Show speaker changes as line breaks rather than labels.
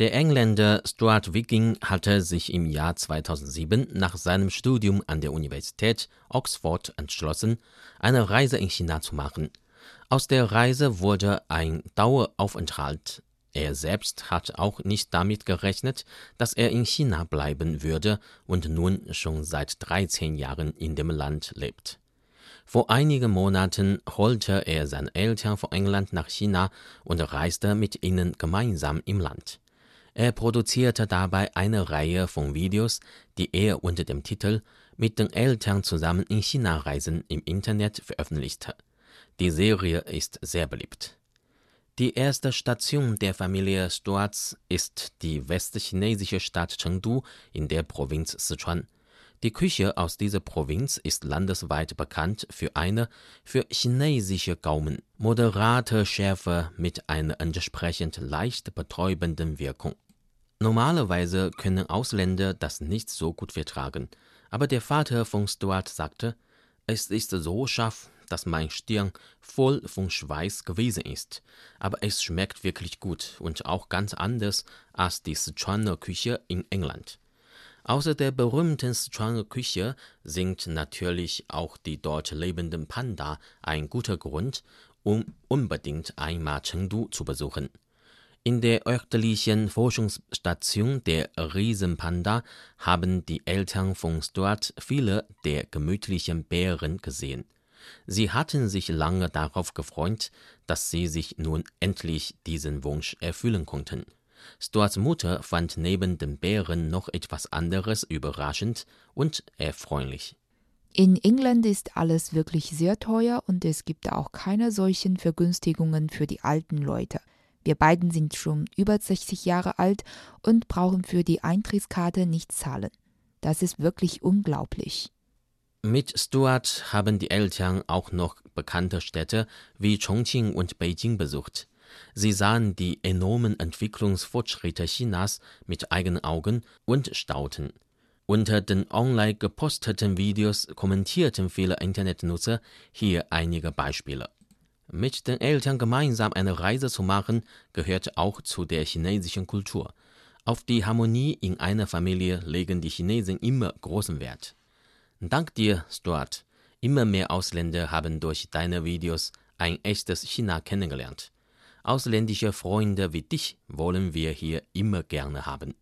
Der Engländer Stuart Viking hatte sich im Jahr 2007 nach seinem Studium an der Universität Oxford entschlossen, eine Reise in China zu machen. Aus der Reise wurde ein Daueraufenthalt. Er selbst hat auch nicht damit gerechnet, dass er in China bleiben würde und nun schon seit 13 Jahren in dem Land lebt. Vor einigen Monaten holte er seine Eltern von England nach China und reiste mit ihnen gemeinsam im Land. Er produzierte dabei eine Reihe von Videos, die er unter dem Titel Mit den Eltern zusammen in China reisen im Internet veröffentlichte. Die Serie ist sehr beliebt. Die erste Station der Familie Stuarts ist die westchinesische Stadt Chengdu in der Provinz Sichuan. Die Küche aus dieser Provinz ist landesweit bekannt für eine für chinesische Gaumen moderate Schärfe mit einer entsprechend leicht betäubenden Wirkung. Normalerweise können Ausländer das nicht so gut vertragen, aber der Vater von Stuart sagte, es ist so scharf, dass mein Stirn voll von Schweiß gewesen ist, aber es schmeckt wirklich gut und auch ganz anders als die Sichuaner Küche in England. Außer der berühmten Sichuaner Küche sind natürlich auch die dort lebenden Panda ein guter Grund, um unbedingt einmal Chengdu zu besuchen. In der örtlichen Forschungsstation der Riesenpanda haben die Eltern von Stuart viele der gemütlichen Bären gesehen. Sie hatten sich lange darauf gefreut, dass sie sich nun endlich diesen Wunsch erfüllen konnten. Stuarts Mutter fand neben den Bären noch etwas anderes überraschend und erfreulich.
In England ist alles wirklich sehr teuer und es gibt auch keine solchen Vergünstigungen für die alten Leute. Wir beiden sind schon über 60 Jahre alt und brauchen für die Eintrittskarte nicht zahlen. Das ist wirklich unglaublich.
Mit Stuart haben die Eltern auch noch bekannte Städte wie Chongqing und Beijing besucht. Sie sahen die enormen Entwicklungsfortschritte Chinas mit eigenen Augen und staunten. Unter den online geposteten Videos kommentierten viele Internetnutzer hier einige Beispiele. Mit den Eltern gemeinsam eine Reise zu machen, gehört auch zu der chinesischen Kultur. Auf die Harmonie in einer Familie legen die Chinesen immer großen Wert. Dank dir, Stuart. Immer mehr Ausländer haben durch deine Videos ein echtes China kennengelernt. Ausländische Freunde wie dich wollen wir hier immer gerne haben.